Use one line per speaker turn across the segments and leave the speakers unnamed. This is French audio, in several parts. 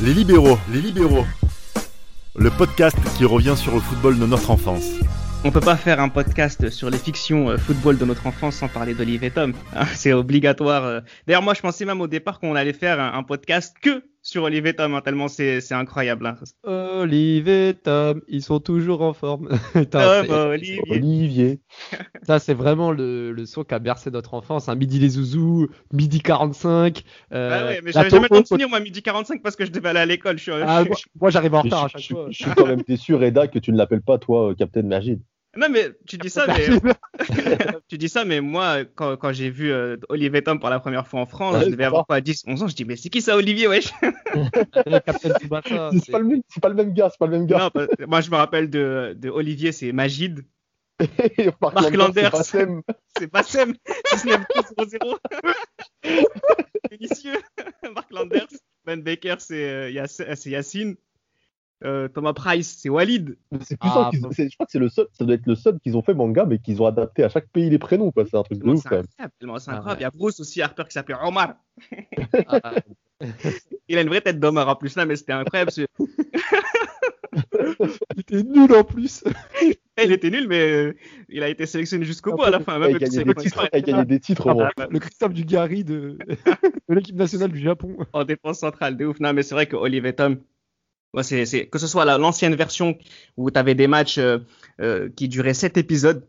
Les libéraux, les libéraux. Le podcast qui revient sur le football de notre enfance.
On peut pas faire un podcast sur les fictions euh, football de notre enfance sans parler d'Olivier Tom. C'est obligatoire. euh. D'ailleurs, moi, je pensais même au départ qu'on allait faire un podcast que sur Olivier Tom, hein, tellement c'est c'est incroyable. hein.
Olivier et Tom, ils sont toujours en forme. Putain,
Tom,
c'est-
Olivier.
Olivier.
ça, c'est vraiment le, le son qui a bercé notre enfance. hein. Midi les zouzous, midi 45. euh,
Ah ouais, mais j'avais jamais le temps de
Topo-
finir, moi, midi 45 parce que je devais aller à l'école. Je suis,
Ah,
je-
moi, moi, j'arrive en retard à chaque
je-
fois.
je suis quand même déçu, Reda, que tu ne l'appelles pas, toi, euh, Captain Mergid.
Non, mais tu dis ça, mais tu dis ça, mais moi, quand, quand j'ai vu euh, Olivier Tom pour la première fois en France,
Ouais,
je devais avoir quoi, 10, 11 ans. Je dis, mais c'est qui ça, Olivier, wesh?
C'est pas, le même- c'est pas le même gars, c'est pas le même gars.
Non, moi, je me rappelle de, de Olivier, c'est Magid.
Mark
Mark
Landers, c'est pas Sam.
C'est pas Sem, 19-0. Délicieux. Mark Landers. Ben Baker, c'est euh, Yacine. Euh, Thomas Price, c'est Walid.
C'est plus
Ah,
c'est- Je crois que c'est le seul, ça doit être le seul qu'ils ont fait manga, mais qu'ils ont adapté à chaque pays les prénoms, quoi. C'est un truc de ouf,
C'est
quand même.
incroyable.
Ah, ouais.
Il y a Bruce aussi, Harper, qui s'appelait Omar.
Ah,
Il a une vraie tête d'Omar en plus là, mais c'était incroyable. ce-
il était nul en plus.
Il était nul, mais euh, il a été sélectionné jusqu'au bout à la fin. Même
Il a gagné des titres,
se fait.
il a gagné des titres, au moins.
Le Christophe Dugarry de, de l'équipe nationale du Japon.
en défense centrale, de ouf. Non, mais c'est vrai que Olivier Tom, ouais, c'est, que ce soit la- l'ancienne version où tu des matchs euh, euh, qui duraient 7 épisodes,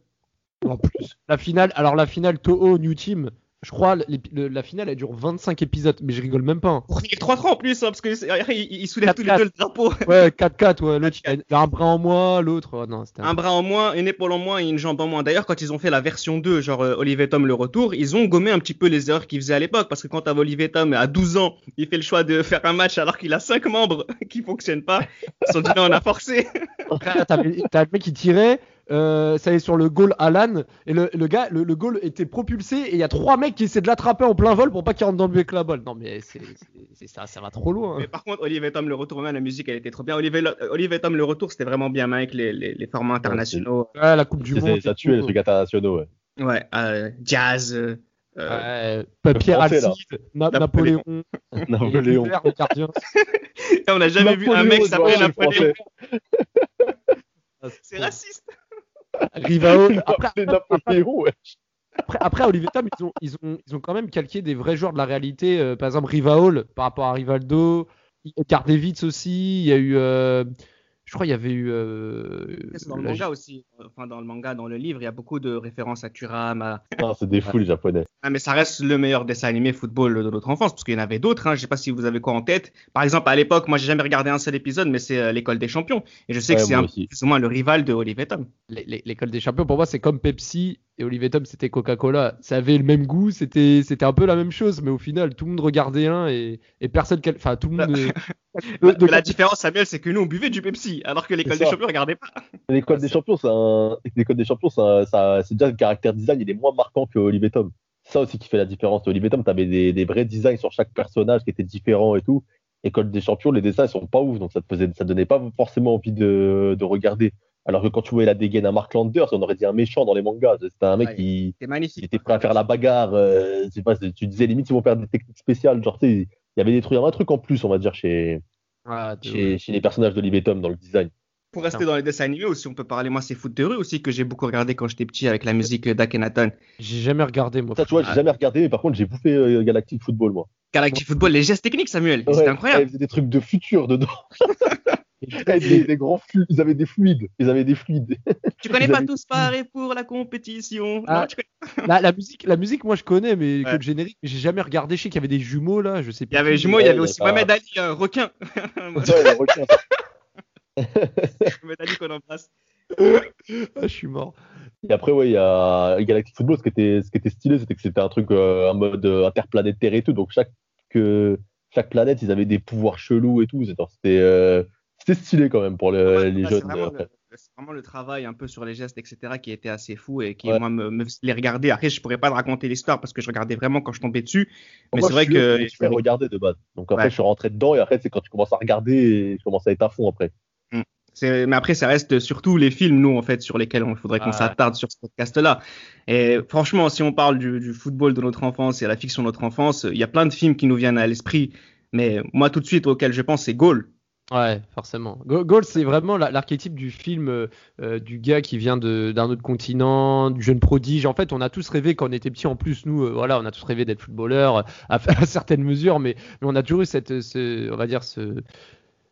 En plus. La finale, alors la finale Toho New Team, je crois le- la finale elle dure 25 épisodes, mais je rigole même pas. hein.
finir 3-3 en plus, hein, parce qu'ils il, il soulèvent tous les
4-4.
deux le drapeau.
Ouais, 4-4, ouais, l'autre il a un bras en moins, l'autre, oh non, c'était un-
Un bras en moins, une épaule en moins et une jambe en moins. D'ailleurs, quand ils ont fait la version 2, genre euh, Olivier Tom le retour, ils ont gommé un petit peu les erreurs qu'ils faisaient à l'époque. Parce que quand t'avais Olivier Tom à 12 ans, il fait le choix de faire un match alors qu'il a 5 membres qui fonctionnent pas. Ils se sont dit, non, on a forcé.
T'as le mec qui tirait, euh, ça allait sur le goal Alan, et le, le gars, le, le goal était propulsé, et il y a trois mecs qui essaient de l'attraper en plein vol pour pas qu'il rentre dans le but avec la balle. Non, mais c'est ça, ça va trop loin.
Mais par contre, Olivier Tom le retour, même la musique, elle était trop bien. Olivier, Olivier Tom le retour, c'était vraiment bien même avec les, les, les formats internationaux.
Ouais, la Coupe du Monde.
Ça tuait les trucs internationaux, ouais.
Ouais, euh, jazz. euh, euh,
Ouais, Pierre
français, là.
Alcide, Na-
Napoléon.
Napoléon,
on n'a jamais vu un mec qui s'appelait Napoléon. C'est raciste.
Rivao. Après,
ouais.
après, après, à Olivier Tom, ils ont, ils, ont, ils ont quand même calqué des vrais joueurs de la réalité. euh, par exemple, Rivaol par rapport à Rivaldo. Cardevitz aussi. Il y a eu. Euh, je crois qu'il y avait eu. euh,
C'est dans le
la-
manga aussi. Enfin, dans le manga, dans le livre, il y a beaucoup de références à Thuram. à-
Non, c'est des fous, les Japonais.
Ah, mais ça reste le meilleur dessin animé football de notre enfance, parce qu'il y en avait d'autres. Hein. Je sais pas si vous avez quoi en tête. Par exemple, à l'époque, moi, j'ai jamais regardé un seul épisode, mais c'est euh, l'école des champions. Et je sais
Ouais,
que c'est un plus ou moins le rival de Olivier Tom.
l'é- l'é- L'école des champions, pour moi, c'est comme Pepsi et Olivier Tom, c'était Coca-Cola. Ça avait le même goût, c'était c'était un peu la même chose, mais au final, tout le monde regardait un et, et personne. Enfin, tout le monde. euh, de- de-
La différence, Samuel, c'est que nous, on buvait du Pepsi, alors que l'école des
ça.
champions regardait pas.
L'école des champions, c'est un... l'école des champions, c'est un- ça- c'est déjà le caractère design, il est moins marquant que Olivier Tom. C'est ça aussi qui fait la différence. Olivier Tom, t'avais des, des vrais designs sur chaque personnage qui étaient différents et tout. École des champions, les dessins ils sont pas ouf, donc ça te faisait, ça donnait pas forcément envie de, de regarder. Alors que quand tu voyais la dégaine à Mark Landers, on aurait dit un méchant dans les mangas. C'était un mec
Ouais.
qui,
C'est
était prêt à faire la bagarre. euh, pas, c'est- tu disais limite ils vont faire des techniques spéciales. Genre, tu sais, il y avait des trucs, il y avait un truc en plus, on va dire, chez,
Ah, de-
chez, chez les personnages d'Olivier Tom dans le design.
Pour rester dans les dessins animés aussi, on peut parler, moi, c'est Foot de rue aussi, que j'ai beaucoup regardé quand j'étais petit avec la musique d'Akhenaton.
J'ai jamais regardé, moi.
Ça, tu vois, j'ai jamais regardé, mais par contre, j'ai bouffé euh, Galactic Football, moi.
Galactic Football, les gestes techniques, Samuel,
Ouais,
c'était incroyable.
Ils faisaient des trucs de futur dedans. Ils avaient des, des grands flux, ils avaient des fluides. Ils avaient des fluides.
Tu connais
Ils
pas
avaient-
tous pareil pour la compétition.
Ah.
Non, tu connais-
La, la musique, la musique, moi je connais, mais que
Ouais.
le générique, j'ai jamais regardé. Je sais qu'il y avait des jumeaux là, je sais
Il
plus.
y avait jumeaux, il y avait aussi
il pas-
Mohamed Ali, un requin.
Ouais, le requin.
Mohamed Ali qu'on embrasse.
Ah, je suis mort.
Et après, ouais, il y a Galactic Football. Ce qui était, ce qui était stylé, c'était que c'était un truc euh, en mode euh, interplanétaire et tout. Donc, chaque, que, chaque planète, ils avaient des pouvoirs chelous et tout. C'était c'était, euh, c'était stylé quand même pour le-
Ouais,
les
là,
jeunes.
C'est vraiment,
euh,
le- c'est vraiment le travail un peu sur les gestes, etc., qui était assez fou et qui,
Ouais.
moi, me, me les regarder. Après, je pourrais pas te raconter l'histoire parce que je regardais vraiment quand je tombais dessus. Mais
Moi,
c'est vrai que.
Je fais regarder de base. Donc, après,
Ouais.
je suis rentré dedans. Et après, c'est quand tu commences à regarder, je commence à être à fond après.
C'est- Mais après, ça reste surtout les films, nous, en fait, sur lesquels il faudrait qu'on s'attarde sur ce podcast-là. Et franchement, si on parle du, du football de notre enfance et la fiction de notre enfance, il y a plein de films qui nous viennent à l'esprit, Mais moi, tout de suite, auquel je pense, c'est Gaulle.
Ouais, forcément. Gaulle, c'est vraiment l'archétype du film euh, euh, du gars qui vient d'un autre continent, du jeune prodige. En fait, on a tous rêvé quand on était petit. En plus, nous, euh, voilà, on a tous rêvé d'être footballeur à, certaines mesures, mais, on a toujours eu cette, ce, on va dire, ce,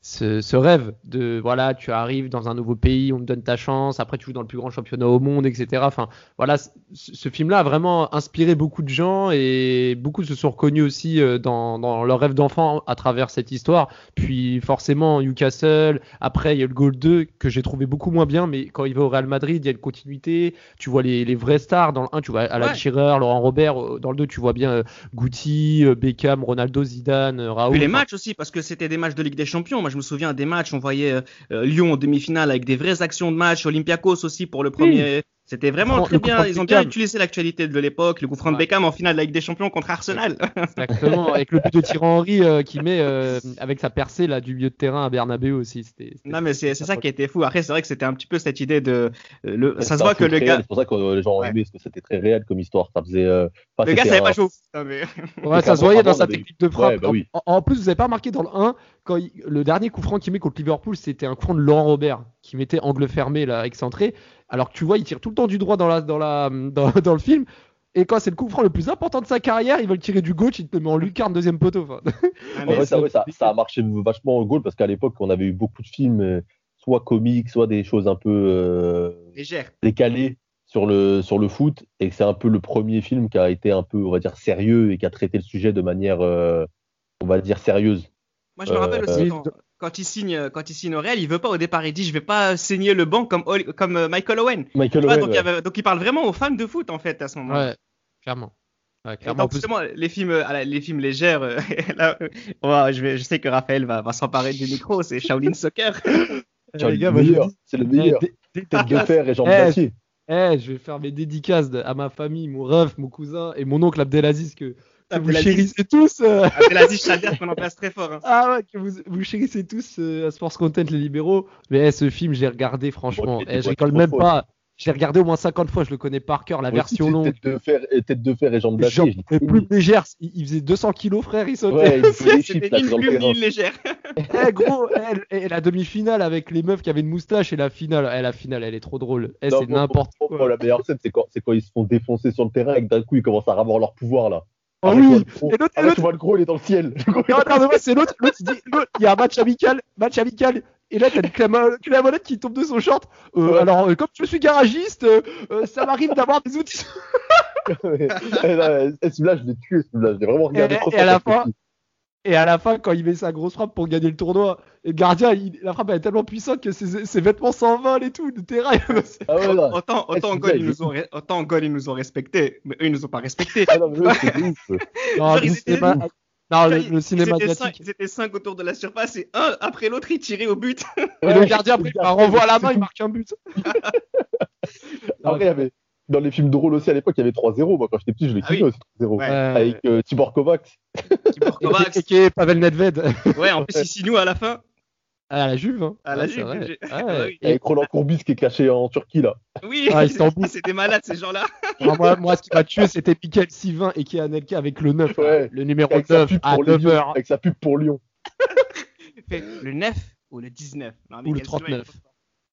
ce, rêve de voilà, tu arrives dans un nouveau pays, on te donne ta chance, après tu joues dans le plus grand championnat au monde, etc. Enfin, voilà, ce film-là a vraiment inspiré beaucoup de gens et beaucoup se sont reconnus aussi euh, dans, dans leur rêve d'enfant à travers cette histoire. Puis forcément, Newcastle, après il y a le goal 2 que j'ai trouvé beaucoup moins bien, mais quand il va au Real Madrid, il y a une continuité. Tu vois les, les vrais stars. Dans le 1, tu vois Alan ouais. Shearer, Laurent Robert. Dans le 2, tu vois bien euh, Guti, euh, Beckham, Ronaldo, Zidane, Raoul.
Puis les matchs aussi, parce que c'était des matchs de Ligue des Champions. Moi, je me souviens des matchs, on voyait euh, Lyon en demi-finale avec des vraies actions de match, Olympiakos aussi pour le premier. C'était vraiment très bien. Ils ont bien utilisé l'actualité de l'époque. Le coup franc de Beckham en finale de la Ligue des Champions contre Arsenal.
Exactement. avec le but de Thierry Henry euh, qui met euh, avec sa percée là du milieu de terrain à Bernabeu aussi. C'était.
Non mais c'est ça qui était fou. Après c'est vrai que c'était un petit peu cette idée de. Le... Ça se voit que le gars.
C'est pour ça que les gens ont aimé parce que c'était très réel comme histoire. Ça faisait. Euh...
Le gars savait un... pas.
Mais... Ouais, ça se voyait dans sa technique de frappe. Ouais, bah oui. en, en, plus vous avez pas remarqué dans le 1 quand il... le dernier coup franc qu'il met contre Liverpool c'était un coup franc de Laurent Robert qui mettait angle fermé là excentré alors que tu vois, il tire tout le temps du droit dans, la, dans, la, dans, dans le film. Et quand c'est le coup franc le plus important de sa carrière, il veut le tirer du gauche, il te met en lucarne deuxième poteau. Enfin.
Ah, ouais, ça, ouais, ça, ça, a marché vachement au goal parce qu'à l'époque, on avait eu beaucoup de films, euh, soit comiques, soit des choses un peu euh,
légères,
décalées sur le, sur le foot. Et c'est un peu le premier film qui a été un peu, on va dire, sérieux et qui a traité le sujet de manière, euh, on va dire, sérieuse.
Moi, je me rappelle aussi quand, quand il signe quand il signe au Real, il veut pas au départ, il dit je vais pas saigner le banc comme comme euh, Michael Owen.
Michael
vois,
Owen
donc,
ouais.
il avait, donc, il parle vraiment aux fans de foot en fait à ce moment-là.
Ouais, clairement.
Ouais, clairement donc, justement, les films, euh, les films légers, euh, là, je, vais, je sais que Raphaël va, va s'emparer du micro, c'est Shaolin Soccer.
c'est le meilleur. Tête de fer et jambes d'acier.
Eh, je vais faire mes dédicaces à ma famille, mon ref, mon cousin et mon oncle Abdelaziz que vous chérissez tous. Euh...
Abdelaziz Chadir qu'on en place très fort. Hein.
Ah ouais, que vous, vous chérissez tous euh, à Sports Content les libéraux. Mais eh, ce film, j'ai regardé franchement.
Ouais,
eh, je rigole même pas. Je l'ai regardé au moins 50 fois, je le connais par cœur, la
Moi
version
aussi,
longue.
Tête de fer, et tête de fer et jambes d'acier.
Légère, il, il, faisait 200 kilos, frère, il sautait.
Ouais, il chips, là,
une plume, légère.
eh gros, eh, et la demi-finale avec les meufs qui avaient une moustache et la finale, eh, la finale, elle est trop drôle. C'est n'importe
pour-
quoi.
moi, la meilleure scène, c'est quand, quand ils se font défoncer sur le terrain et que d'un coup, ils commencent à avoir leur pouvoir, là.
Oh
Arrête,
oui, et l'autre- l'autre-
tu vois le gros, il est dans le ciel. Le gros,
Non, non, moi, c'est l'autre. L'autre, il dit, il y a un match amical, match amical. Et là, t'as une clamonette qui tombe de son short. Euh,
Ouais.
Alors, euh, comme je suis garagiste, euh, ça m'arrive d'avoir des outils.
Eh, non, eh, Celui-là, je l'ai tué, celui-là. Je l'ai vraiment regardé
Et-
trop
et à la fin- Et à la fin, quand il met sa grosse frappe pour gagner le tournoi, et le gardien, il- la frappe elle est tellement puissante que ses, ses vêtements s'envolent et tout, le terrain.
Ah ouais, non.
Autant,
Eh,
autant, en
c'est
goal, ils
il
nous ont, autant en goal, ils nous ont respectés, mais eux, ils nous ont pas respectés.
Ah non, mais ouf.
Non,
Genre,
le
ils
cinéma, non, le,
Ils-
le cinéma
ils étaient, cinq, ils étaient cinq autour de la surface et un après l'autre, ils tiraient au but.
Et le gardien, après, il la renvoie à la main, il marque un but.
Après, il y avait, dans les films drôles aussi, à l'époque, il y avait 3-0. Moi, quand j'étais petit, je l'ai
Ah
kiffé
oui.
aussi, 3-0.
Ouais.
Avec euh, Tibor Kovacs.
Tibor Kovacs.
et qui est Pavel Nedved.
Ouais, en plus, signe où à la fin?
À la Juve. Hein.
À la
Ouais,
Juve, j'ai-
Ouais.
Oui.
Avec Roland Courbis qui est caché en Turquie, là.
Oui,
Ah,
des malades ces gens-là.
Moi, moi, ce qui m'a tué, c'était Michael Sivin et qui Anelka avec le 9. là.
Ouais.
Le numéro
Avec sa
9
pub
à
pour
9
Lyon.
heures.
Avec sa pub pour Lyon.
Le 9 ou le 19 Non, mais
Ou le
quel souvenir.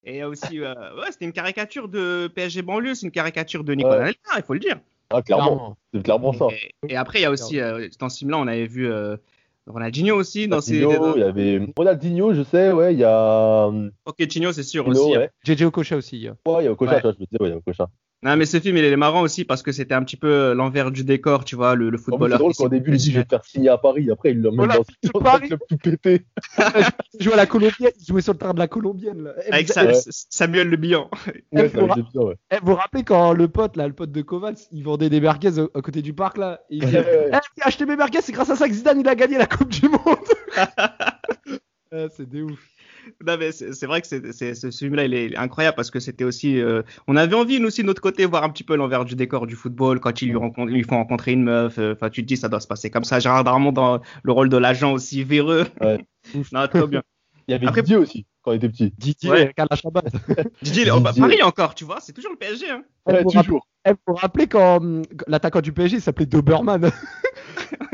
39.
Et il y a aussi, euh, ouais, c'était une caricature de PSG banlieue, c'est une caricature de Nicolas
Ouais.
Anelka, il faut le dire.
Ah, clairement.
Clairement.
C'est clairement ça.
Et, et après, il y a aussi, euh, dans ce film-là, on avait vu euh, Ronaldinho aussi. Dans ses...
Ronaldinho, il y avait Ronaldinho, je sais, ouais, il y a. hum,
Pochettino, c'est sûr
Pino,
aussi. hein.
ouais.
JJ Okocha aussi.
Ouais, il y a Okocha,
Ouais.
je me disais, ouais, il y a Okocha.
Non, mais ce film, il est marrant aussi parce que c'était un petit peu l'envers du décor, tu vois, le, le
plus,
footballeur.
c'est drôle
qui
qu'au début, il dit, je vais te faire signer à Paris. Après, il l'emmène dans dans un
Paris.
club tout pété.
Il jouait à la Colombienne. Il jouait sur le terrain de la Colombienne. Là.
Avec
vous,
Sa-
Ouais.
Samuel Le Bihan.
Ouais,
ra-
ouais.
eh, vous vous rappelez quand le pote, là, le pote de Kovacs, il vendait des merguez à côté du parc là et il dit,
Ouais, ouais.
Eh, acheté mes merguez, c'est grâce à ça que Zidane il a gagné la Coupe du Monde. Eh, c'est des ouf.
Non, mais c'est vrai que ce film-là, il est incroyable parce que c'était aussi. euh, on avait envie, nous aussi, de notre côté, voir un petit peu l'envers du décor du football quand ils lui, rencontrent, lui font rencontrer une meuf. euh, Enfin, tu te dis, ça doit se passer comme ça. Gérard Darmon dans le rôle de l'agent aussi véreux.
Ouais.
non, trop bien.
Il y avait
Après-
Didier aussi, quand il était petit.
Didier,
Ouais.
avec Alain Chabat.
Didier, oh, bah. Paris encore, tu vois, c'est toujours le PSG. Hein.
Ouais,
Vous vous
toujours.
Eh, vous vous rappelez quand hum, l'attaquant du PSG s'appelait Doberman?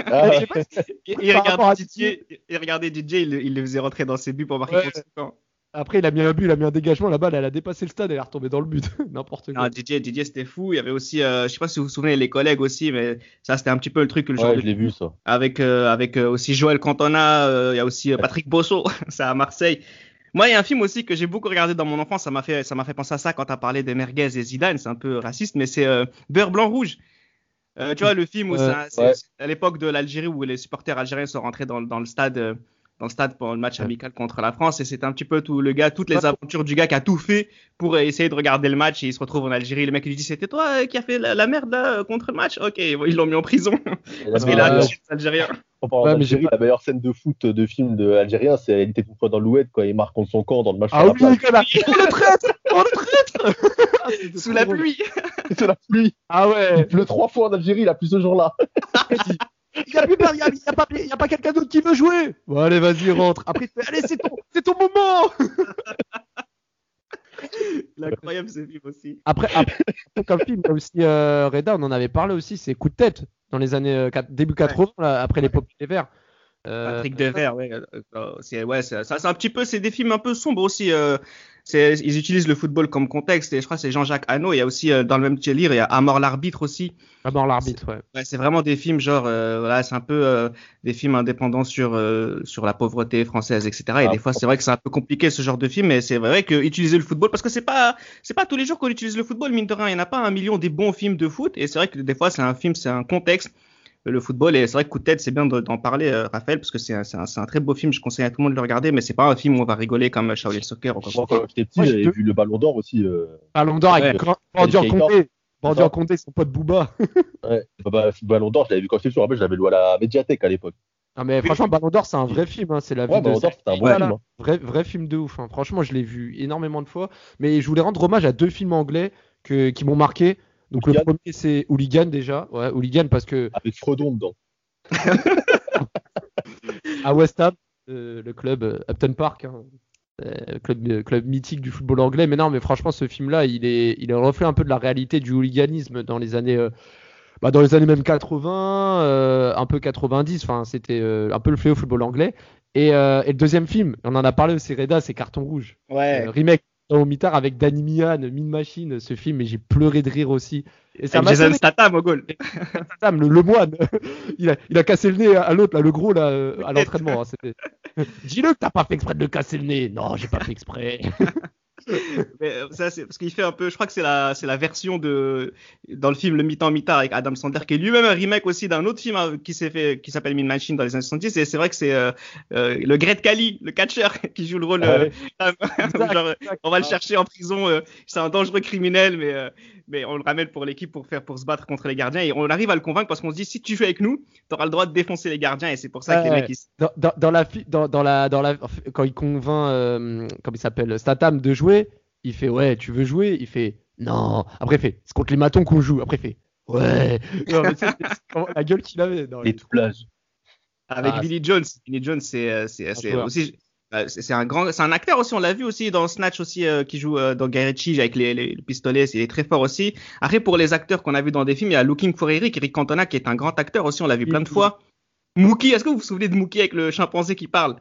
Ah,
Je sais pas si-
Et, et
à
regardez Didier, et regardez Didier, il, il le faisait rentrer dans ses buts pour marquer
Ouais.
contre.
Après, il a mis un but, il a mis un dégagement, la balle, elle a dépassé le stade, elle est retombée dans le but. N'importe quoi.
Non, Didier, Didier c'était fou. Il y avait aussi, euh, je sais pas si vous vous souvenez, les collègues aussi, mais ça c'était un petit peu le truc, le genre
ouais,
de-
je l'ai vu ça.
avec euh, avec euh, aussi Joël Cantona, euh, il y a aussi euh, Patrick Bosso, c'est à Marseille. Moi, il y a un film aussi que j'ai beaucoup regardé dans mon enfance, ça m'a fait ça m'a fait penser à ça quand tu as parlé des merguez et Zidane, c'est un peu raciste, mais c'est euh, Beurre blanc rouge. Euh, tu vois le film où
Ouais,
c'est
ouais.
à l'époque de l'Algérie où les supporters algériens sont rentrés dans, dans le stade euh, dans le stade pour le match
Ouais.
amical contre la France. Et c'est un petit peu tout le gars toutes les aventures du gars qui a tout fait pour euh, essayer de regarder le match. Et il se retrouve en Algérie. Le mec il lui dit c'était toi euh, qui a fait la, la merde là euh, contre le match? Ok ils l'ont mis en prison. Parce qu'il a touché les Algériens.
Ouais, mais j'ai pas-
la meilleure scène de foot de film de algérien, c'est il était une fois dans l'Oued quand il marque contre son camp dans le match
Ah oui, le traître Oh le traître. Ah,
sous la
drôle.
pluie.
C'est la pluie.
Ah
Il
ouais
pleut trois fois en Algérie, il a plus ce jour-là.
Il y a plus personne, il y a, y a pas, il y a pas quelqu'un d'autre qui veut jouer Bon allez, vas-y, rentre. Après, allez, c'est ton, c'est ton moment
il est incroyable ce film aussi
Après, après, comme film, il y a aussi euh, Reda, on en avait parlé aussi, c'est Coup de tête dans les années euh, début 80, là, après l'épopée des Verts. Euh,
Patrick Devers, ouais, c'est ouais, c'est ça, c'est un petit peu, c'est des films un peu sombres aussi. euh, ils utilisent le football comme contexte et je crois que c'est Jean-Jacques Hano. Il y a aussi euh, dans le même délire, il y a À mort l'arbitre aussi.
Ah bon, l'arbitre, ouais.
Ouais, c'est vraiment des films genre, euh, voilà, c'est un peu euh, des films indépendants sur euh, sur la pauvreté française, etc. Et
Ah,
des fois, c'est vrai que c'est un peu compliqué ce genre de film, mais c'est vrai que utiliser le football, parce que c'est pas c'est pas tous les jours qu'on utilise le football, mine de rien. Il n'y en a pas un million des bons films de foot, et c'est vrai que des fois, c'est un film, c'est un contexte. Le football, et c'est vrai que coup de tête, c'est bien de- d'en parler, euh, Raphaël, parce que c'est un, c'est un, c'est un très beau film. Je conseille à tout le monde de le regarder, mais c'est pas un film où on va rigoler comme Shaolin Soccer ou quoi que ce
Moi,
soit.
quand j'étais petit, j'avais vu le Ballon d'Or aussi. euh,
Ballon d'or avec
Keita.
Condé.
Ça.
Condé, son pote Booba.
Ouais. Bah, bah, Ballon d'Or, je l'avais vu quand j'étais petit, je me rappelle, je l'avais loué à la médiathèque à l'époque.
Non mais franchement, Ballon d'or, c'est un vrai film. Hein. C'est la vie
Ouais,
de
Ballon d'Or, c'était un bon
Ouais,
film. hein.
Vrai, vrai film de ouf. hein. Franchement, je l'ai vu énormément de fois. Mais je voulais rendre hommage à deux films anglais que, qui m'ont marqué. Donc le premier, c'est Hooligan déjà. Ouais, Hooligan parce que
Avec Fredon dedans.
à West Ham, euh, le club euh, Upton Park, hein, euh, club, euh, club mythique du football anglais. Mais non, mais franchement, ce film-là, il est, il est un reflet un peu de la réalité du hooliganisme dans les années, euh, bah, dans les années même 80, euh, un peu 90. Enfin, c'était euh, un peu le fléau football anglais. Et, euh, et le deuxième film, on en a parlé aussi, Reda, c'est Carton Rouge.
Ouais.
Euh, remake au mitard avec Danny Mian, Min Machine, ce film, et j'ai pleuré de rire aussi. Et ça
Jason Statham au goal.
Statham, le, le moine. il, a, il a cassé le nez à l'autre, là, le gros, là, à l'entraînement. hein, Dis-le que t'as pas fait exprès de le casser le nez. Non, j'ai pas fait exprès.
Mais euh, ça, c'est parce qu'il fait un peu, je crois que c'est la, c'est la version de, dans le film Le Mi-temps Mi-temps avec Adam Sandler, qui est lui-même un remake aussi d'un autre film hein, qui s'est fait, qui s'appelle Mean Machine dans les années 70. Et c'est vrai que c'est euh, euh, le Great Khali, le catcher, qui joue le rôle. euh, genre, on va le chercher en prison. euh, c'est un dangereux criminel, mais euh, mais on le ramène pour l'équipe pour faire pour se battre contre les gardiens. Et on arrive à le convaincre parce qu'on se dit si tu joues avec nous, t'auras le droit de défoncer les gardiens. Et c'est pour ça que les mecs ils,
Dans, dans, dans la, dans, dans la, dans la, quand il convainc, euh, comment il s'appelle, Statham de jouer, il fait ouais, tu veux jouer Il fait non. Après, il fait c'est contre les matons qu'on joue. Après, il fait ouais. Non, mais c'est- c'est vraiment la gueule qu'il avait. Non,
Les doublages.
avec
Ah,
Billy Jones. Billy Jones, c'est euh, c'est c'est
joueur.
aussi euh, c'est c'est un grand, c'est un acteur aussi. On l'a vu aussi dans Snatch aussi euh, qui joue euh, dans Guy Ritchie avec les, les, le pistolet. Il est très fort aussi. Après pour les acteurs qu'on a vu dans des films, il y a Looking for Eric, Eric Cantona qui est un grand acteur aussi. On l'a vu plein de fois. Mookie, est-ce que vous vous souvenez de Mookie avec le chimpanzé qui parle?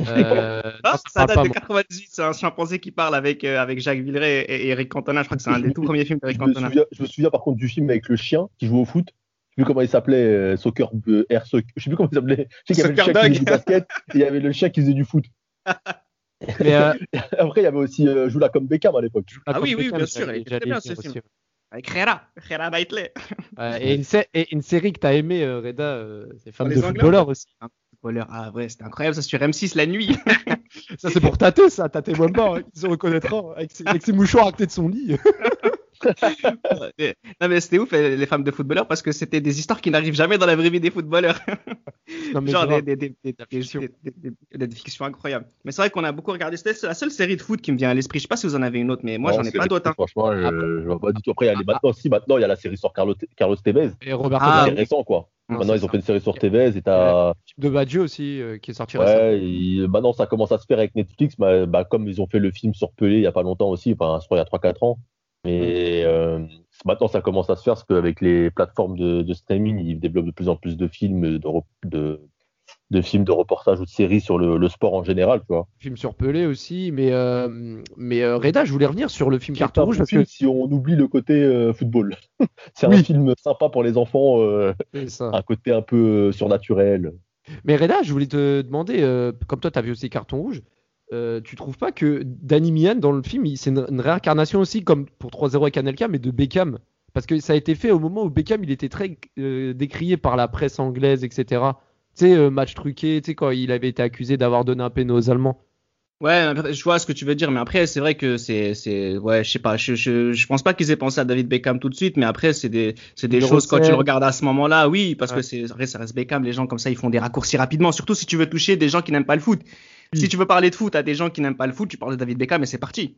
Euh,
Ah,
non,
Ça date de
moi.
98. C'est un chimpanzé qui parle avec euh, avec Jacques Villeray et, et Eric Cantona. Je crois que c'est un des tout premiers films d'Eric Cantona.
souviens, je me souviens par contre du film avec le chien qui joue au foot. Je sais plus comment il s'appelait, euh, Soccer, euh, Air Soccer. Je sais plus comment il s'appelait. Je sais qu'il y avait le
Soccer
chien qui
Dog.
faisait du basket et il y avait le chien qui faisait du foot.
Mais, euh,
Après, il y avait aussi euh, Joue là comme Beckham à l'époque.
Ah oui, oui,
Beckham,
bien sûr, il était très bien, ce film.
aussi,
Avec Khera, Khera Knightley.
et, une sé- et une série que t'as aimé, euh, Reda, euh, c'est Femme
les
de
Anglais,
footballeur aussi.
Footballeur. Ah ouais, c'était incroyable ça sur M6 la nuit.
Ça, c'est pour tâter, ça. Tâter Wamba, hein, il se reconnaîtra avec ses, avec ses mouchoirs à côté de son lit.
Non mais c'était ouf les femmes de footballeurs parce que c'était des histoires qui n'arrivent jamais dans la vraie vie des footballeurs.
Non,
Genre des, des, des, des,
La
des-
fiction.
des- des- des- des fictions incroyables. Mais c'est vrai qu'on a beaucoup regardé. C'était la seule série de foot qui me vient à l'esprit. Je sais pas si vous en avez une autre, mais moi j'en ai pas d'autres. hein.
Franchement, je, je vois pas du tout. Après, il y a les maintenant, si, maintenant, il y a la série sur Carlos, Carlos Tevez.
Et Roberto
Ah,
c'est récent, quoi.
Non,
Maintenant, ils ont fait une série sur TVS et t'as.
de Badger aussi euh, qui est sorti récemment.
Ouais, maintenant ça commence à se faire avec Netflix, bah, bah, comme ils ont fait le film sur Pelé il y a pas longtemps aussi, enfin, je crois il y a 3-4 ans. Mais euh, maintenant ça commence à se faire parce qu'avec les plateformes de, de streaming, ils développent de plus en plus de films, de, re- de, de films, de reportages ou de séries sur le, le sport en général, tu vois.
Film sur Pelé aussi, mais euh, mais euh, Reda, je voulais revenir sur le film Carton Rouge parce que
si on oublie le côté euh, football. C'est
Oui.
un film sympa pour les enfants,
ça.
un côté un peu surnaturel.
Mais Reda, je voulais te demander, comme toi, tu as vu aussi Carton Rouge, tu trouves pas que Danny Mian dans le film, il- c'est une, une réincarnation aussi, comme pour 3-0 avec Anelka, mais de Beckham? Parce que ça a été fait au moment où Beckham, il était très décrié par la presse anglaise, etc. Tu sais, euh, match truqué, tu sais, quand il avait été accusé d'avoir donné un péno aux Allemands.
Ouais, je vois ce que tu veux dire, mais après, c'est vrai que c'est, c'est, ouais, je sais pas, je, je, je pense pas qu'ils aient pensé à David Beckham tout de suite, mais après, c'est des, c'est des choses quand tu le regardes à ce moment-là, oui, parce
Ouais.
que c'est, ça reste Beckham, les gens comme ça, ils font des raccourcis rapidement, surtout si tu veux toucher des gens qui n'aiment pas le foot.
Oui.
Si tu veux parler de foot à des gens qui n'aiment pas le foot, tu parles de David Beckham et c'est parti.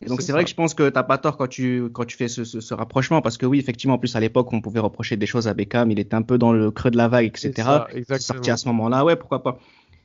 Et donc
C'est
vrai que je pense que t'as pas tort quand tu, quand tu fais ce, ce, ce rapprochement, parce que oui, effectivement, en plus à l'époque, on pouvait reprocher des choses à Beckham, il était un peu dans le creux de la vague, etc.
Ça,
sorti à ce moment-là, ouais, pourquoi pas.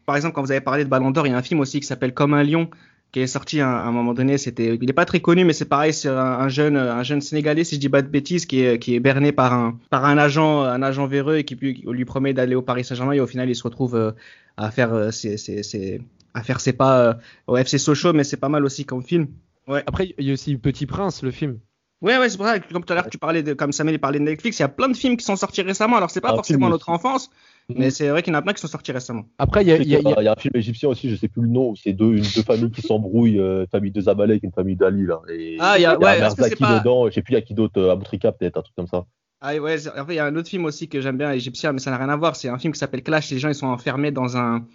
Par exemple, quand vous avez parlé de Ballon d'Or, il y a un film aussi qui s'appelle Comme un lion, qui est sorti à, un moment donné. C'était, il est pas très connu, mais c'est pareil, c'est un, un jeune, un jeune sénégalais, si je dis pas de bêtises, qui est, qui est berné par un, par un agent, un agent véreux et qui lui, qui lui promet d'aller au Paris Saint-Germain et au final il se retrouve euh, à faire euh, ses, ses, ses- à faire ses pas euh, au FC Sochaux, mais c'est pas mal aussi comme film.
Après, il y a aussi Petit Prince, le film.
Ouais, ouais, c'est pour ça que comme tout à l'heure tu parlais de, comme Samuel parlait de Netflix, il y a plein de films qui sont sortis récemment. Alors c'est pas
Un
forcément
film
notre enfance,
Mhm.
mais c'est vrai qu'il y en a plein qui sont sortis récemment.
Après, il y a,
Je sais
il y a-
qu'il y, a- il y a un film égyptien aussi, je sais plus le nom, c'est deux, une, deux familles qui s'embrouillent, euh, famille de Zamalek et une famille d'Ali. Là. Et
Ah, il y a- ouais,
Merzaki
pas-
dedans, je sais plus il y a qui d'autre, euh, Aboutrika peut-être, un truc comme ça.
Ah ouais, en fait, il y a un autre film aussi que j'aime bien, égyptien, mais ça n'a rien à voir. C'est un film qui s'appelle Clash. Les gens, ils sont enfermés dans un,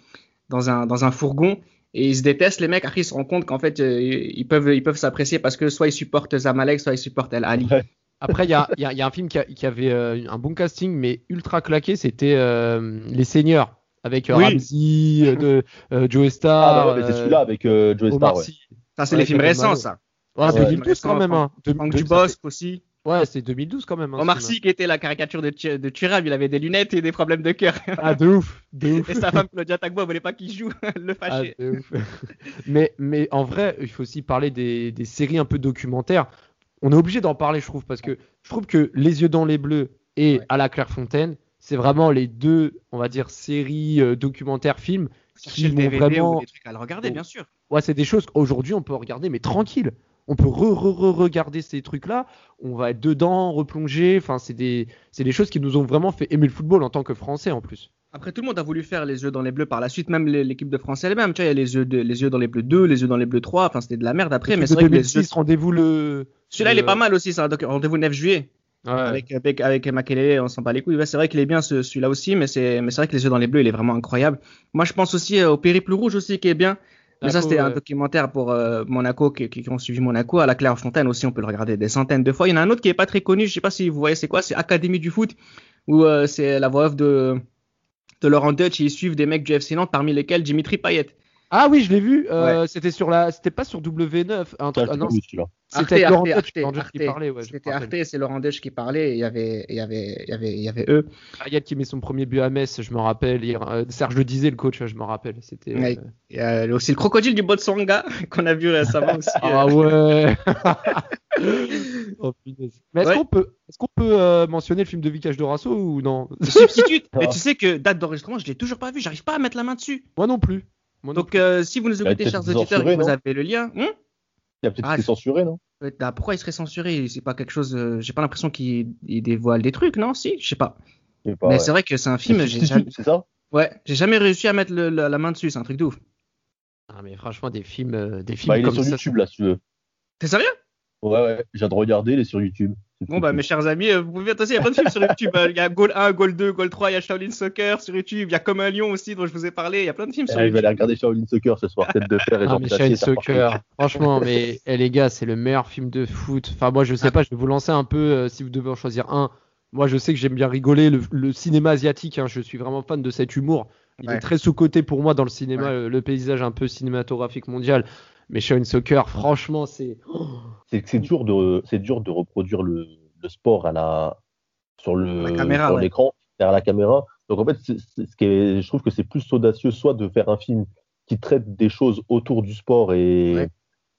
dans un, dans un fourgon et ils se détestent, les mecs. Après, ils se rendent compte qu'en fait, euh, ils peuvent, ils peuvent s'apprécier parce que soit ils supportent Zamalek, soit ils supportent El Ali.
Ouais.
Après, il y a, il y a- y a un film qui, a- qui avait euh, un bon casting, mais ultra claqué, c'était euh, Les Seigneurs, avec euh,
Oui.
Ramsey, euh, de, euh, Joe
Ah,
Star,
bah ouais, mais c'est celui-là avec euh, Joe Star. Ouais.
Ça, c'est
Ouais,
les films récents, ça.
Ouais,
Ouais.
2012 quand même. Hein.
Franck Dubosc aussi.
Ouais, c'est 2012 quand même. Hein,
Omar
ce
Sy, qui était la caricature de, de Thuram, il avait des lunettes et des problèmes de cœur.
Ah, de ouf, de ouf.
Et sa femme, Claudia Tagbo, voulait pas qu'il joue, le
Ah,
fâché.
de ouf. mais, mais en vrai, il faut aussi parler des, des séries un peu documentaires. On est obligé d'en parler, je trouve, parce que je trouve que Les Yeux dans les Bleus et
Ouais.
À la Clairefontaine, c'est vraiment les deux, on va dire, séries euh, documentaires films qui m'ont vraiment.
ou des trucs à le regarder, bien sûr.
Ouais, c'est des choses qu'aujourd'hui on peut regarder, mais tranquille. On peut re-re-re-regarder ces trucs-là. On va être dedans, replonger. Enfin, c'est des, c'est des choses qui nous ont vraiment fait aimer le football en tant que Français en plus.
Après, tout le monde a voulu faire les yeux dans les bleus par la suite, même l'équipe de France elle-même. Tu vois, il y a les yeux, de- les yeux dans les bleus 2, les yeux dans les bleus 3. Enfin, c'était de la merde après, mais c'est vrai que les yeux.
2006, rendez-vous le.
Celui-là, il
le-
est pas mal aussi, un doc- rendez-vous le 9 juillet.
Ouais.
Avec, avec, avec Makelele, on s'en bat les couilles. Ouais, c'est vrai qu'il est bien ce- celui-là aussi, mais c'est mais c'est vrai que les yeux dans les bleus, il est vraiment incroyable. Moi, je pense aussi euh, au Périple Rouge aussi, qui est bien. Mais ça, c'était un documentaire pour euh, Monaco, qui, qui, ont suivi Monaco. À la Clairefontaine aussi, on peut le regarder des centaines de fois. Il y en a un autre qui est pas très connu, je sais pas si vous voyez c'est quoi, c'est Académie du foot, où euh, c'est la voix off de, de Laurent Dutch ils suivent des mecs du FC Nantes, parmi lesquels Dimitri Payet.
Ah oui, je l'ai vu. euh, C'était sur la, c'était pas sur W9. Un
Ça,
truc-
je
ah
l'ai
non, c'était Laurent Dutch qui parlait. Ouais,
C'était. Arte, c'est Laurent Dutch qui parlait, il y avait, il y avait, il y avait, il y avait eux.
Payet qui met son premier but à Metz, je me rappelle. Euh, Serge le disait, le coach, je me rappelle. C'était.
Ouais.
euh,
Il y a aussi le crocodile du Botswana qu'on a vu récemment aussi.
Ah ouais. oh. Mais est-ce
Ouais.
qu'on peut, est-ce qu'on peut euh, mentionner le film de Vicage Dorasso ou non?
Substitute. Mais
Ah.
tu sais que date d'enregistrement, je l'ai toujours pas vu. J'arrive pas à mettre la main dessus.
Moi non plus.
Donc, euh, si vous nous écoutez, chers auditeurs, et
censurés,
que vous avez le lien, hum
Il y a peut-être
Ah,
est censuré, non
bah, pourquoi il serait censuré? C'est pas quelque chose. euh, J'ai pas l'impression qu'il il dévoile des trucs, non? Si, je sais pas. Mais
ouais.
c'est vrai que c'est un film. J'ai jamais...
C'est ça?
Ouais, j'ai jamais réussi à mettre le- la, la main dessus. C'est un truc de ouf.
Ah, mais franchement, des films, euh, des films
Bah, il est sur
ça.
YouTube là, si tu veux.
T'es sérieux?
Ouais, ouais, viens de regarder, il est sur YouTube.
Bon, bah, mes chers amis, euh, vous pouvez attention, il y a plein de films sur YouTube. euh, Il y a Goal 1, Goal 2, Goal 3, il y a Shaolin Soccer sur YouTube. Il y a Comme un lion aussi, dont je vous ai parlé. Il y a plein de films sur
Eh, je vais
YouTube.
aller regarder Shaolin Soccer ce soir, tête de fer et
Ah, mais
part
Soccer. Franchement, mais eh, les gars, c'est le meilleur film de foot. Enfin, moi, je sais
Ah.
pas, je vais vous lancer un peu euh, si vous devez en choisir un. Moi, je sais que j'aime bien rigoler. Le, le cinéma asiatique, hein, je suis vraiment fan de cet humour. Il
Ouais.
est très sous-coté pour moi dans le cinéma,
Ouais.
le, le paysage un peu cinématographique mondial. Mais Shine Soccer, franchement, c'est.
C'est dur de c'est dur de reproduire le, le sport à la sur sur
ouais.
l'écran derrière la caméra. Donc en fait, ce qui est- je trouve que c'est plus audacieux, soit de faire un film qui traite des choses autour du sport et,
Ouais.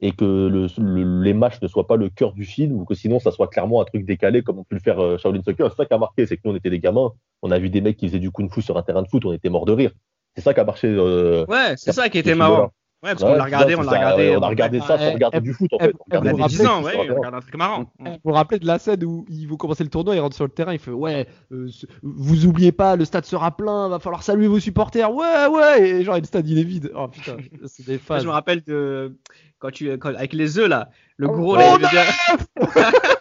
et que le- le- les matchs ne soient pas le cœur du film, ou que sinon ça soit clairement un truc décalé comme on peut le faire euh, Shaolin Soccer. C'est ça qui a marqué, c'est que nous on était des gamins, on a vu des mecs qui faisaient du kung-fu sur un terrain de foot, on était morts de rire. C'est ça qui a marché. euh,
Ouais, c'est ça qui était marrant. Ouais, parce qu'on
Ouais,
l'a regardé, on l'a regardé.
On a regardé ça sans regarder du foot en fait. On regardait
On
vous
avait
vous
des
10
rappelez-
ans, ouais, on regarde un truc marrant.
Vous vous rappelez de la scène où ils vont commencer le tournoi, ils rentrent sur le terrain, il fait ouais, euh, vous oubliez pas, le stade sera plein, va falloir saluer vos supporters, ouais, ouais, et genre le stade il est vide. Oh putain, c'est des fans.
je me rappelle de quand tu avec les œufs là, le
Oh,
gros là, il veut dire-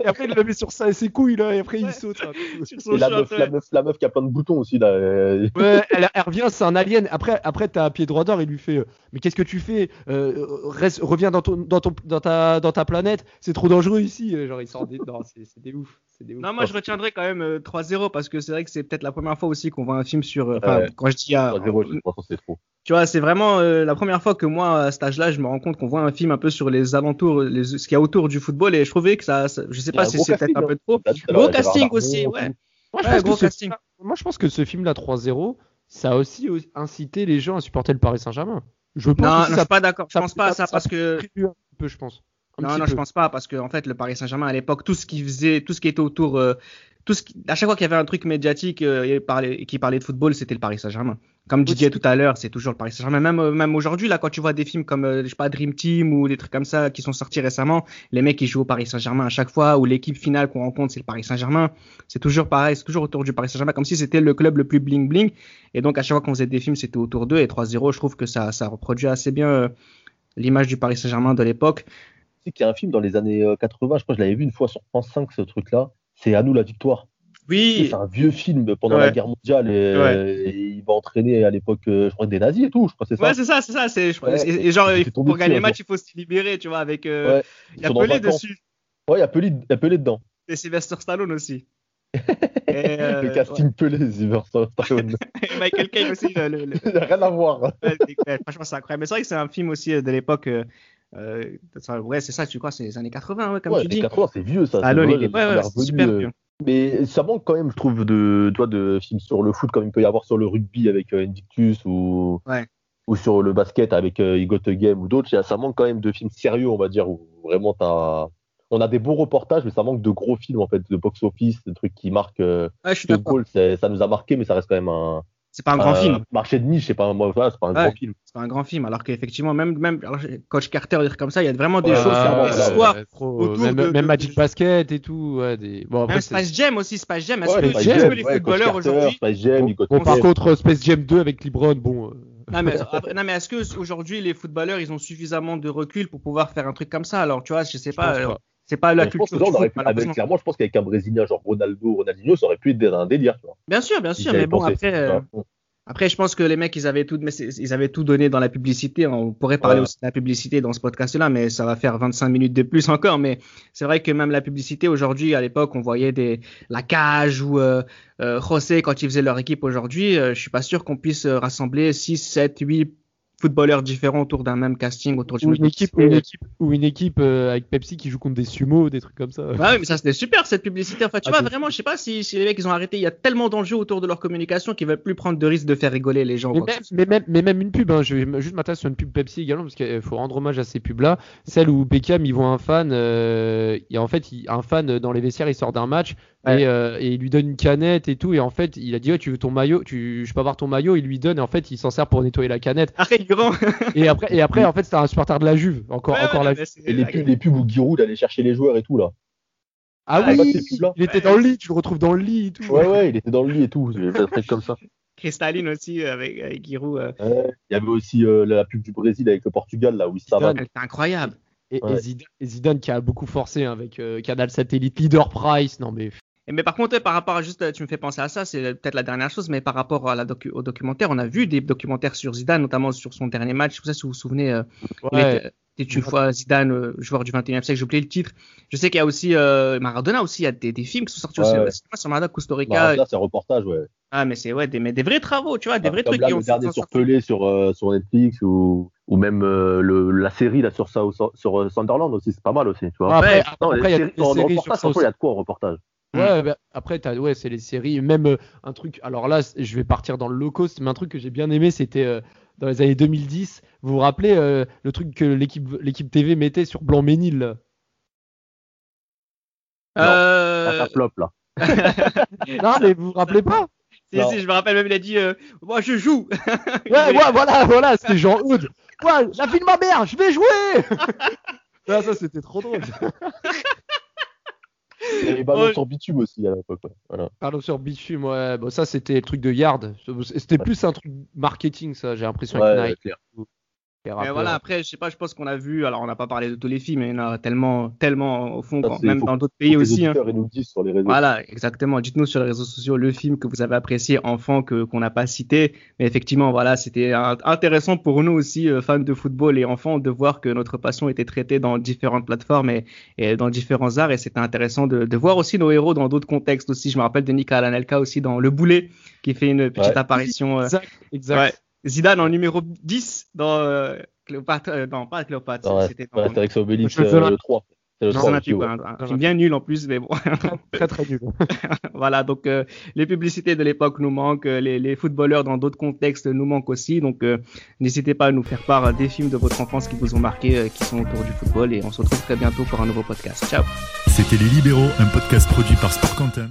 Et après il le met sur ça, ses couilles là, et après il saute.
sur son
Et la meuf,
ouais.
la, meuf, la meuf qui a plein de boutons aussi. Là.
Ouais, elle, elle revient, c'est un alien. Après, après t'as un pied droit d'or, il lui fait euh, Mais qu'est-ce que tu fais Euh, reste, Reviens dans, ton, dans, ton, dans, ta, dans ta planète, c'est trop dangereux ici. Euh, Genre, il sort des. Non, c'est des ouf. C'est des ouf.
Non, moi je retiendrai quand même euh, 3-0 parce que c'est vrai que c'est peut-être la première fois aussi qu'on voit un film sur. euh, Enfin,
Ouais.
quand je dis à,
3-0, je pense que c'est trop.
tu vois, c'est vraiment euh, la première fois que moi à cet âge-là, je me rends compte qu'on voit un film un peu sur les alentours, les, ce qu'il y a autour du football et je trouvais que ça, ça- je sais pas si c'est peut-être un peu trop.
À l'heure,
Gros casting aussi, ouais.
Moi, je
Ouais,
pense
gros
que ce
casting.
film- moi, je pense que ce film-là, 3-0, ça a aussi euh, incité les gens à supporter le Paris Saint-Germain. Je pense
Non, non,
aussi
je
ça
suis pas d'accord. Je pense pas à
ça-
ça parce que
un peu, je pense. Un
Non, non,
peu.
je pense pas parce que en fait, le Paris Saint-Germain à l'époque, tout ce qui faisait, tout ce qui était autour, euh, tout ce qui- à chaque fois qu'il y avait un truc médiatique euh, et parlait- qui parlait de football, c'était le Paris Saint-Germain. Comme Didier
Aussi.
tout à l'heure, c'est toujours le Paris Saint-Germain. Même, euh, même aujourd'hui, là, quand tu vois des films comme, euh, je sais pas, Dream Team ou des trucs comme ça qui sont sortis récemment, les mecs ils jouent au Paris Saint-Germain à chaque fois ou l'équipe finale qu'on rencontre, c'est le Paris Saint-Germain. C'est toujours pareil, c'est toujours autour du Paris Saint-Germain, comme si c'était le club le plus bling bling. Et donc à chaque fois qu'on faisait des films, c'était autour d'eux. Et 3-0, je trouve que ça, ça reproduit assez bien euh, l'image du Paris Saint-Germain de l'époque.
Tu sais qu'il y a un film dans les années euh, 80, je crois que je l'avais vu une fois sur France 5, ce truc-là. C'est À nous la victoire.
Oui,
C'est un vieux film pendant
Ouais.
la guerre mondiale et, et il va entraîner à l'époque, euh, je crois, des nazis et tout, je crois que c'est ça.
Ouais, c'est ça, c'est ça. C'est, je-
Ouais.
et, et genre, il faut- pour gagner le match, il faut se libérer, tu vois, avec. Euh,
Ouais.
Il y a Pelé dessus.
Ouais, il y a Pelé, y a Pelé dedans.
Et Sylvester Stallone aussi. Et, euh,
le casting Pelé, Sylvester Stallone.
ouais. Et Michael Caine aussi. le- le- le-
Il n'y a rien à voir.
ouais, ouais, franchement, c'est incroyable. Mais c'est vrai que c'est un film aussi euh, de l'époque. euh, euh, ouais, c'est ça, tu crois, c'est les années 80, ouais, comme
Ouais,
tu
les
dis.
80, c'est vieux ça.
Stallone,
c'est
ouais, ouais, super
euh,
vieux.
Mais ça manque quand même, je trouve, de, toi, de films sur le foot comme il peut y avoir sur le rugby avec euh, Invictus ou,
Ouais.
ou sur le basket avec euh, Got a Game ou d'autres. Ça manque quand même de films sérieux, on va dire, où vraiment t'as. On a des bons reportages, mais ça manque de gros films en fait, de box-office, des trucs qui marquent. Euh,
Ouais, je suis
goal, c'est- ça nous a marqué, mais ça reste quand même un,
C'est pas un grand
un
film.
marché de niche, c'est pas, un- moi, voilà, c'est pas un
Ouais.
grand film.
C'est pas un grand film. Alors qu'effectivement, même, même alors, Coach Carter, dire comme ça, il y a vraiment des
Ouais,
choses,
clairement,
des histoires.
ouais, trop,
autour
même,
de-
même
de-
Magic
de-
Basket et tout. Ouais, des... bon, après,
Même Space Jam aussi, Space Jam. Est-ce
Ouais,
que, les
ouais,
footballeurs aujourd'hui.
Space Jam,
Bon, par contre, Space Jam 2 avec LeBron, bon. euh,
Non mais, après- non, mais est-ce que aujourd'hui les footballeurs ils ont suffisamment de recul pour pouvoir faire un truc comme ça Alors tu vois, je sais
je
pas,
pense
euh,
pas.
C'est pas la
Mais je pense
culture
que là,
du
on aurait
foot,
pu, avec, clairement, je pense qu'avec un Brésilien genre Ronaldo, Ronaldinho, ça aurait pu être un délire. Tu vois,
Bien sûr, bien sûr, mais bon
pensé,
après, euh, après je pense que les mecs ils avaient tout, ils avaient tout donné dans la publicité. On pourrait parler
Ouais.
aussi de la publicité dans ce podcast-là, mais ça va faire 25 minutes de plus encore. Mais c'est vrai que même la publicité aujourd'hui, à l'époque, on voyait des la cage ou euh, euh, José quand ils faisaient leur équipe aujourd'hui. euh, je suis pas sûr qu'on puisse rassembler 6, 7, 8 footballeurs différents autour d'un même casting autour
Ou
d'une
une équipe, ou une équipe, ou une équipe euh, avec Pepsi qui joue contre des sumo, des trucs comme ça.
Ouais, ouais, mais ça c'était super cette publicité. Enfin, tu
Ah,
vois, vraiment, je sais pas si, si les mecs ils ont arrêté. Il y a tellement d'enjeux autour de leur communication qu'ils veulent plus prendre de risques de faire rigoler les gens.
Mais même, mais, même, mais même une pub, hein, je vais juste m'intéresser sur une pub Pepsi également, parce qu'il faut rendre hommage à ces pubs-là. Celle où Beckham, il voit un fan, euh, et en fait, il, un fan dans les vestiaires, il sort d'un match,
Ouais.
et, euh, et il lui donne une canette et tout, et en fait, il a dit, ouais, tu veux ton maillot, tu, je peux avoir ton maillot, il lui donne, et en fait, il s'en sert pour nettoyer la canette.
Arrête, Durand.
Et après, et après en fait, c'était un supporter de la Juve, encore,
Ouais,
encore
ouais,
la
c'est-
Et les pubs, les pubs où Giroud allait chercher les joueurs et tout là.
Ah
Ah,
oui, il était dans le lit, tu le retrouves dans le lit et tout.
Ouais, ouais, il était dans le lit et tout. Trucs comme ça.
Cristalline aussi euh, avec, avec Giroud. euh,
Ouais. Il y avait aussi euh, la pub du Brésil avec le Portugal là où il s'en va.
Zidane.
elle était incroyable.
Et. Zidane, et Zidane qui a beaucoup forcé hein, avec euh, Canal Satellite, Leader Price, non mais
Et mais par contre, par rapport à juste, euh, tu me fais penser à ça, c'est peut-être la dernière chose, mais par rapport à la docu- au documentaire, on a vu des documentaires sur Zidane, notamment sur son dernier match. Je sais pas si vous vous souvenez, euh,
ouais.
était- une fois Zidane, euh, joueur du 21e siècle, j'ai oublié le titre. Je sais qu'il y a aussi euh, Maradona aussi, il y a des, des films qui sont sortis
Ouais,
aussi
ouais.
sur Maradona, Costa Rica.
Bah, c'est un reportage, ouais.
Ah, mais c'est ouais, des, mais des vrais travaux, tu vois, des vrais
Comme
trucs
là,
qui ont sont
sur. Pelé sur, euh, sur Netflix ou, ou même euh, le, la série là sur, ça, sur, sur, euh, Sunderland aussi, c'est pas mal aussi, tu vois.
Après, après, il y a des séries sur ça
il y a de quoi en reportage?
Ouais, bah, après, t'as- ouais, c'est les séries. Même euh, un truc. Alors là, je vais partir dans le low cost, mais un truc que j'ai bien aimé, c'était euh, dans les années 2010. Vous vous rappelez euh, le truc que l'équipe l'équipe TV mettait sur Blanc-Ménil
Euh,
Ça flop là.
Non, mais vous vous rappelez pas?
Si, si, je me rappelle même, il a dit euh, Moi, je joue
Ouais, ouais, voilà, voilà, c'était Jean Eudes. Ouais, la vie de ma mère, je vais jouer Ah, ça, c'était trop drôle.
Il y avait ballon
Ouais.
sur bitume aussi à l'époque. Voilà.
Pardon sur Bitume, ouais, bon, ça, c'était le truc de Yard. C'était plus un truc marketing, ça, j'ai l'impression, avec Nike.
Mais voilà, après, je sais pas, je pense qu'on a vu, alors on n'a pas parlé de tous les films, mais il y en a tellement, tellement au fond, quand- même
faut-
dans d'autres pays aussi. hein.
auditeurs, ils nous le disent sur les réseaux.
Voilà, exactement. Dites-nous sur les réseaux sociaux le film que vous avez apprécié enfant que qu'on n'a pas cité. Mais effectivement, voilà, c'était intéressant pour nous aussi, euh, fans de football et enfants, de voir que notre passion était traitée dans différentes plateformes et, et dans différents arts. Et c'était intéressant de, de voir aussi nos héros dans d'autres contextes aussi. Je me rappelle de Nicolas Anelka aussi dans Le Boulet, qui fait une petite
Ouais.
apparition. euh,
Exact, exact.
ouais. Zidane en numéro 10 dans euh, Cléopâtre, euh, non pas Cléopâtre,
Ouais,
c'était dans
ouais, Obélix, euh, le 3. C'est le
Jeux
3
Olympiques,
aussi, ouais.
ouais, un, un film bien nul en plus, mais bon.
Très, très, nul.
voilà, donc euh, les publicités de l'époque nous manquent, les, les footballeurs dans d'autres contextes nous manquent aussi. Donc euh, n'hésitez pas à nous faire part des films de votre enfance qui vous ont marqué, euh, qui sont autour du football. Et on se retrouve très bientôt pour un nouveau podcast. Ciao
C'était Les Libéraux, un podcast produit par Sport Content.